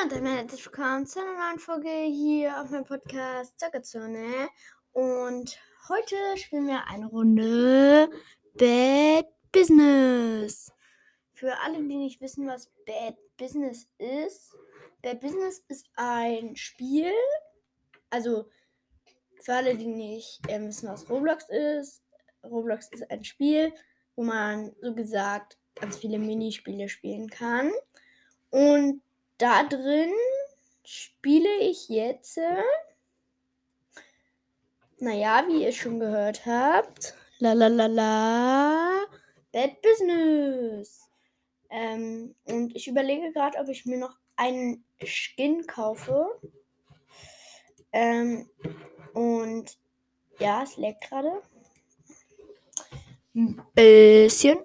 Hallo und damit herzlich willkommen zu einer neuen Folge hier auf meinem Podcast Zockerzone. Und heute spielen wir eine Runde Bad Business. Für alle, die nicht wissen, was Bad Business ist. Bad Business ist ein Spiel. Also für alle, die nicht äh, wissen, was Roblox ist. Roblox ist ein Spiel, wo man so gesagt ganz viele Minispiele spielen kann. Und da drin spiele ich jetzt, äh, naja, wie ihr schon gehört habt, la la la la, Bad Business. Ähm, und ich überlege gerade, ob ich mir noch einen Skin kaufe. Ähm, und ja, es leckt gerade. Ein bisschen.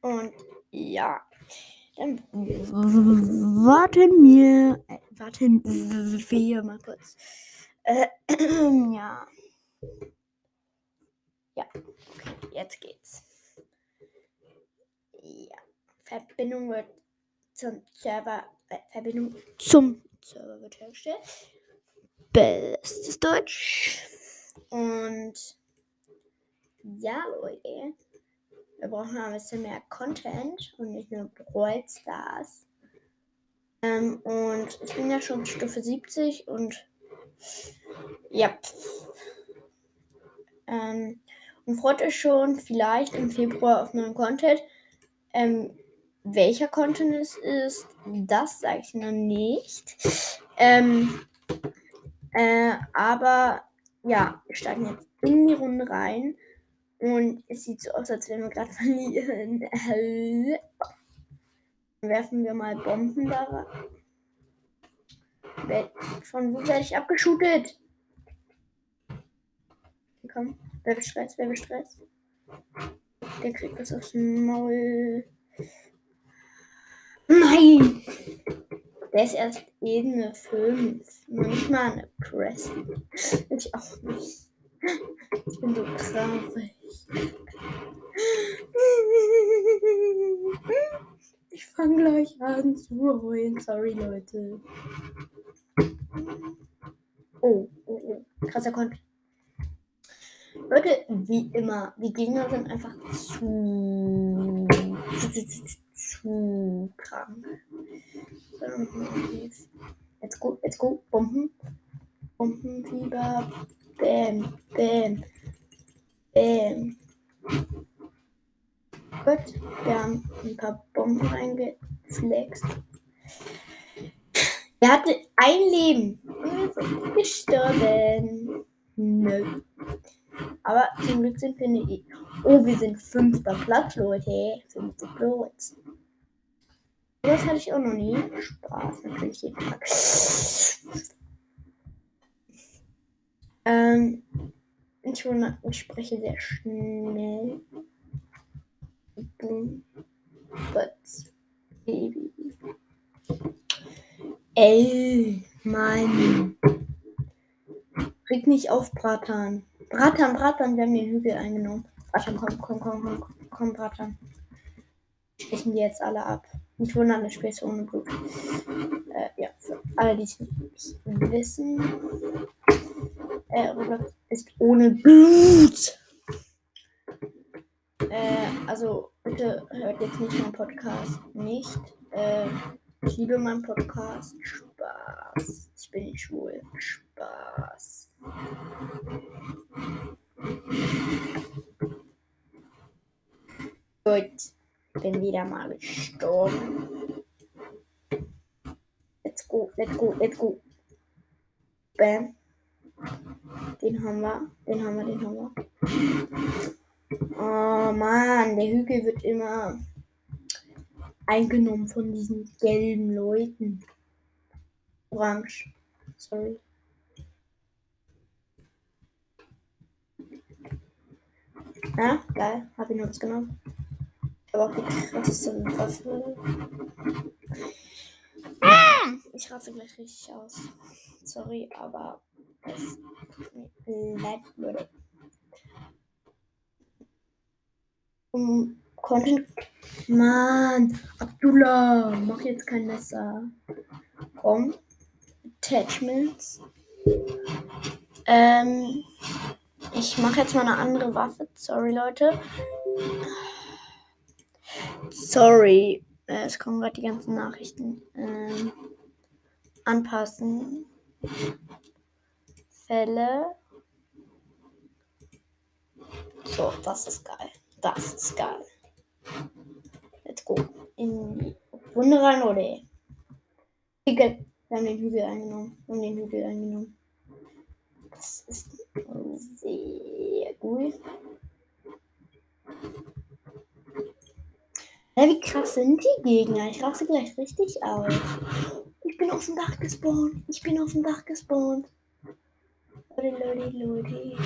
Und ja, dann warten wir, äh, warten wir mal kurz. Äh, ja. Ja, okay, jetzt geht's. Ja, Verbindung wird zum Server, äh, Verbindung zum Server wird hergestellt. Bestes Deutsch. Und ja, Leute. Wir brauchen ein bisschen mehr Content und nicht nur Brawl Stars. Ähm, und ich bin ja schon Stufe 70 und ja. Ähm, und freut euch schon vielleicht im Februar auf neuen Content. Ähm, welcher Content es ist, das sage ich noch nicht. Ähm, äh, aber ja, wir steigen jetzt in die Runde rein. Und es sieht so aus, als wenn wir gerade verlieren. Werfen wir mal Bomben da rein. Von wo werde ich abgeschootet? Komm. Wer bestresst? Wer bestresst? Der kriegt aus dem Maul. Nein! Der ist erst Ebene 5. Nicht mal eine Press. Ich auch nicht. Ich bin so traurig. Ich fange gleich heulen. Sorry, Leute. Oh, oh, oh. Krasser Konto. Leute, wie immer, die Gegner sind einfach zu, zu, zu, zu krank. Jetzt go, jetzt go, Bomben. Bombenfieber. Bam, bam, bam. Gut, wir haben ein paar Bomben reingeflext. Er hatte ein Leben gestorben. Nö. Aber zum Glück sind wir nicht. Oh, wir sind fünfter Platz, Leute. Fünfter Platz. Das hatte ich auch noch nie. Spaß, natürlich jeden Tag. Ähm, ich, ich spreche sehr schnell. Boom. But, Ey, Mann. Reg nicht auf, Bratan. Bratan, Bratan, wir haben den Hügel eingenommen. Bratan, komm, komm, komm, komm, komm, Bratan. Stechen die jetzt alle ab. Nicht wundern, das Spiel ist ohne Blut. Äh, ja, für alle, die es wissen. Äh, Roblox ist ohne Blut. Äh, also bitte hört jetzt nicht meinen Podcast nicht. Äh, ich liebe meinen Podcast. Spaß. Ich bin nicht schwul. Spaß. Gut. Bin wieder mal gestorben. Let's go, let's go, let's go. Bam. Den haben wir, den haben wir, den haben wir. Oh Mann, der Hügel wird immer eingenommen von diesen gelben Leuten. Orange. Sorry. Ja, geil. Hab ihn uns genommen. Aber auch die krasseste Waffe. Ich rate gleich richtig aus. Sorry, aber es bleibt Um Content Mann, Abdullah, mach jetzt kein Messer. Komm. Attachments. Ähm, ich mache jetzt mal eine andere Waffe. Sorry, Leute. Sorry. Äh, es kommen gerade die ganzen Nachrichten. Ähm, anpassen. Fälle. So, das ist geil. Das ist geil. Let's go. In die Runde rein, oder? Wir haben den Hügel eingenommen. Wir haben den Hügel eingenommen. Das ist sehr gut. Ja, wie krass sind die Gegner? Ich raste gleich richtig aus. Ich bin auf dem Dach gespawnt. Ich bin auf dem Dach gespawnt. Leute, Leute, Leute.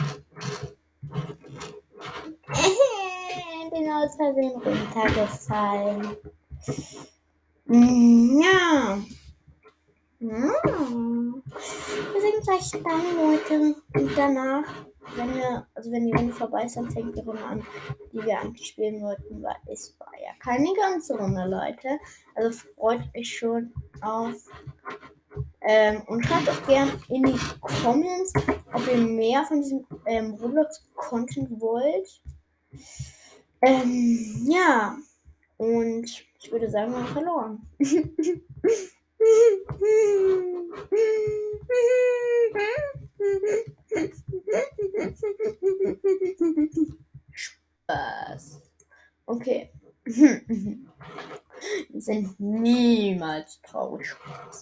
Aus Versehen runtergefallen. Mm, ja. Mm. Wir sind gleich dann, Leute. Und danach, wenn wir, also wenn die Runde vorbei ist, dann fängt die Runde an, die wir eigentlich spielen wollten, weil es war ja keine ganze Runde, Leute. Also freut euch schon auf. Ähm, und schreibt auch gerne in die Comments, ob ihr mehr von diesem ähm, Roblox-Content wollt. Ähm, ja. Und ich würde sagen, wir haben verloren. Spaß. Okay. Wir sind niemals traurig.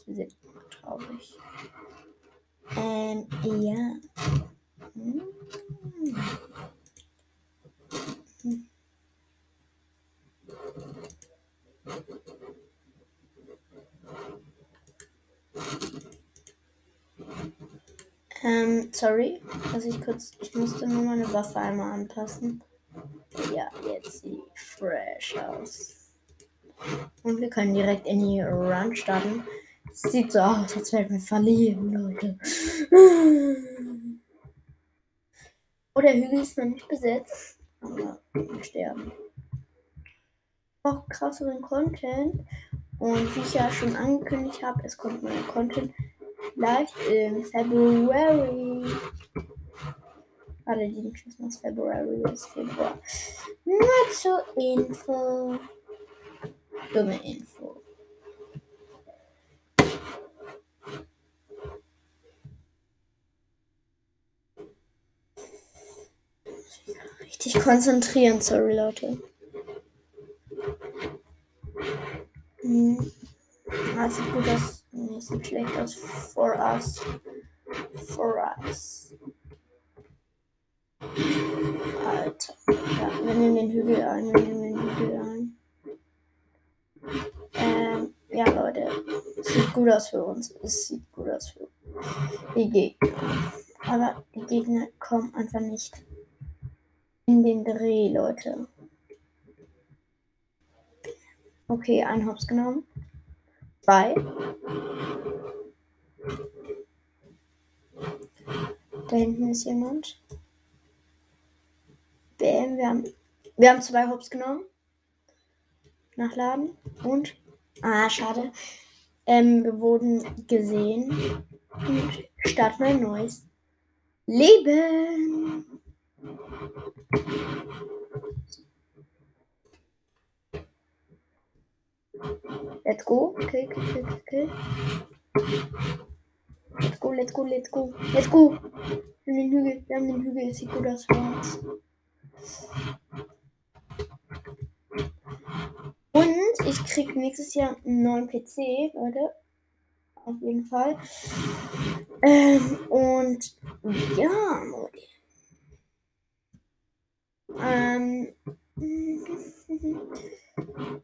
Wir sind immer traurig. Ähm, ja. Hm. Ähm, sorry, dass ich kurz, ich musste nur meine Waffe einmal anpassen. Ja, jetzt sieht fresh aus. Und wir können direkt in die Run starten. Sieht so aus, als werden wir verlieren, Leute. Oh, der Hügel ist noch nicht besetzt. Aber wir sterben. Auch krasseren Content. Und wie ich ja schon angekündigt habe, es kommt neuer Content Vielleicht im February. Alle die Christmas February ist Februar. Not so Info. Dumme Info. Richtig konzentrieren, sorry Leute. Hm. Ah, sieht gut aus. Nee, sieht schlecht aus. For us. For us. Alter. Ja, wir nehmen den Hügel ein. Wir nehmen den Hügel ein. Ähm, ja, Leute. Es sieht gut aus für uns. Es sieht gut aus für die Gegner. Aber die Gegner kommen einfach nicht in den Dreh, Leute. Okay, ein Hops genommen. Zwei. Da hinten ist jemand. Wir haben, wir haben zwei Hops genommen. Nachladen. Und. Ah, schade. Ähm, wir wurden gesehen. Und starten ein neues Leben. Let's go. Okay, okay, okay, okay. Let's go, let's go, let's go. Let's go. Wir haben den Hügel. Wir haben den Hügel. Es sieht gut aus für uns. Und ich krieg nächstes Jahr einen neuen PC, Leute. Auf jeden Fall. Ähm, und ja, ähm,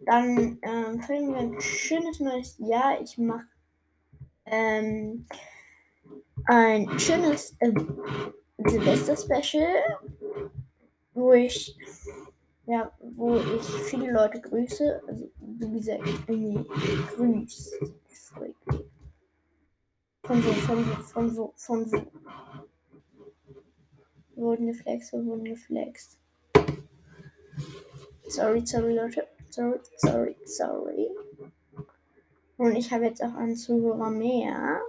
dann ähm, feiern wir ein schönes neues Jahr. Ich mache ähm, ein schönes äh, Silvester-Special, wo ich ja, wo ich viele Leute grüße. Also wie gesagt, irgendwie grüßt. Von wo, von wo, von wo, von wo. Wir wurden geflext, wir wurden geflext. Sorry, sorry, Leute. Sorry, sorry, sorry. Und ich habe jetzt auch einen Zuhörer mehr.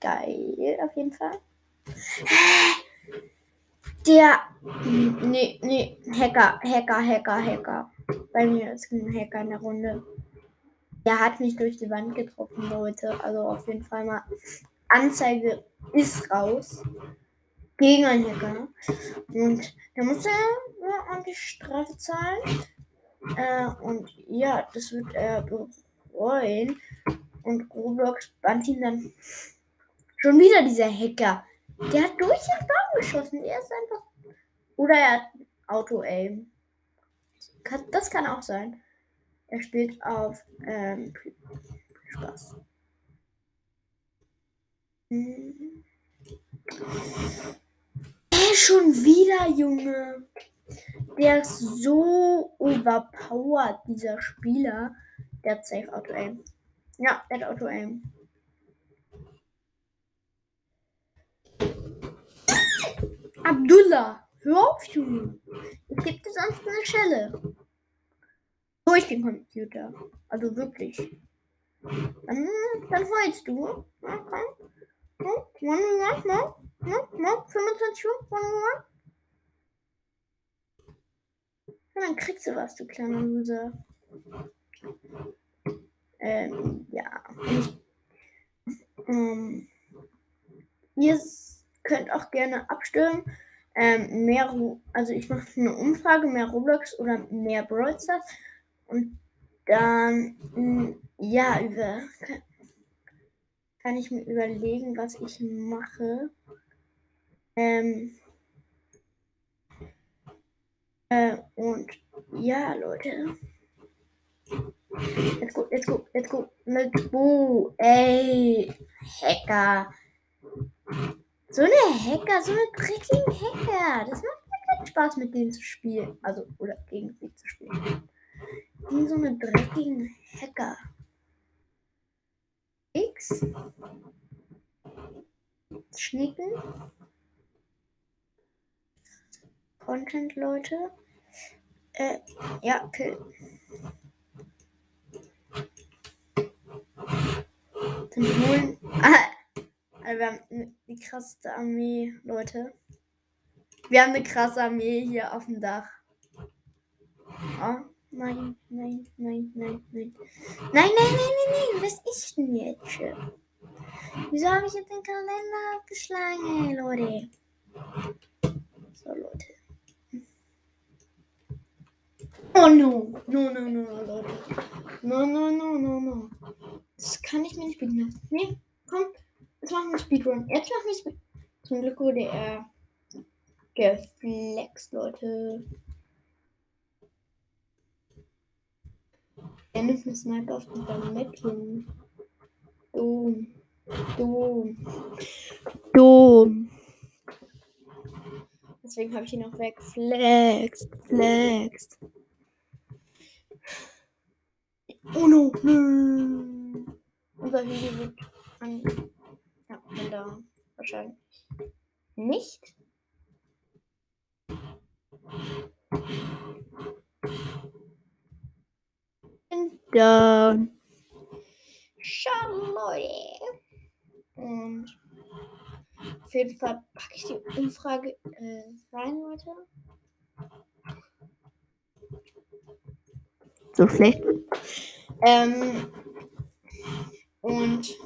Geil, auf jeden Fall. Der. Nee, nee, Hacker, Hacker, Hacker, Hacker. Bei mir ist ein Hacker in der Runde. Der hat mich durch die Wand getroffen, Leute. Also auf jeden Fall mal. Anzeige ist raus. Gegen einen Hacker. Und da muss er ja, ordentlich Strafe zahlen. Äh, und ja, das wird er bereuen. Und Roblox band ihn dann schon wieder dieser Hacker. Der hat durch den Baum geschossen. Er ist einfach. Oder er hat Auto-Aim. Das kann auch sein. Er spielt auf ähm, Spaß. Hm. Hey, schon wieder, Junge. Der ist so overpowered, dieser Spieler. Der hat safe Auto-Aim. Ja, der hat Auto-Aim. Abdullah, hör auf, Junge. Ich gebe dir sonst eine Schelle. Durch den Computer. Also wirklich. Dann, dann heulst du. Ja, komm. No, one one, no, no, no, 25 Uhr, one one. Ja, dann kriegst du was, du kleiner Loser. Ähm, ja. Ich, ähm, ihr könnt auch gerne abstimmen. Ähm, mehr, also ich mache eine Umfrage, mehr Roblox oder mehr Brawl Stars. Und dann, mm, ja, über, kann ich mir überlegen, was ich mache. Ähm, äh, und ja, Leute. Let's go, let's go, let's go, let's go. Ey, Hacker. So eine Hacker, so eine dreckigen Hacker. Das macht mir keinen Spaß, mit denen zu spielen. Also, oder gegen sie zu spielen. Die so eine dreckigen Hacker. X. Schnicken. Content, Leute. Äh, ja, Kill. Dann holen. Also wir haben die krasseste Armee, Leute. Wir haben eine krasse Armee hier auf dem Dach. Oh, nein, nein, nein, nein, nein. Nein, nein, nein, nein, nein. Was ist denn jetzt? Wieso habe ich jetzt den Kalender abgeschlagen, ey, Leute? So, Leute. Oh no. No, no, no, no, Leute. No, no, no, no, no. Das kann ich mir nicht bieten. Nee, komm. Jetzt machen wir Speedrun. Jetzt machen wir Speedrun. Zum Glück wurde er geflext, Leute. Er nimmt eine Sniper auf den Ballon. Dom. Dom. Dom. Deswegen habe ich ihn auch weggeflext. Flext. Oh no. Unser Hügel wird an. Wenn da wahrscheinlich nicht. Und dann. Schau, Leute. Und auf jeden Fall packe ich die Umfrage äh, rein, Leute. So schlecht. Ähm, und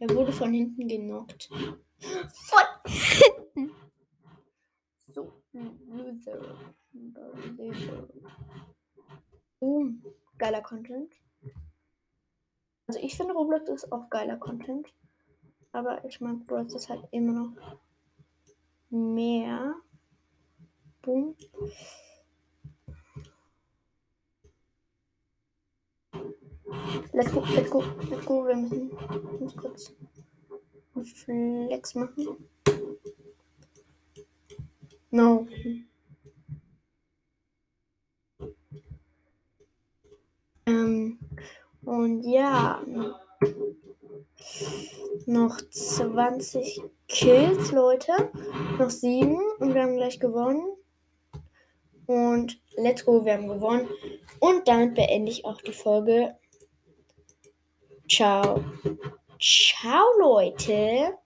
Er wurde von hinten genockt. Von hinten. So, Loser. Oh, geiler Content. Also ich finde Roblox ist auch geiler Content. Aber ich mag Roblox ist halt immer noch mehr. Boom. Let's go, let's go, let's go. Wir müssen uns kurz Flex machen. No. Ähm, und ja. Noch 20 Kills, Leute. Noch 7 und wir haben gleich gewonnen. Und let's go, wir haben gewonnen. Und damit beende ich auch die Folge. Ciao. Ciao, Leute.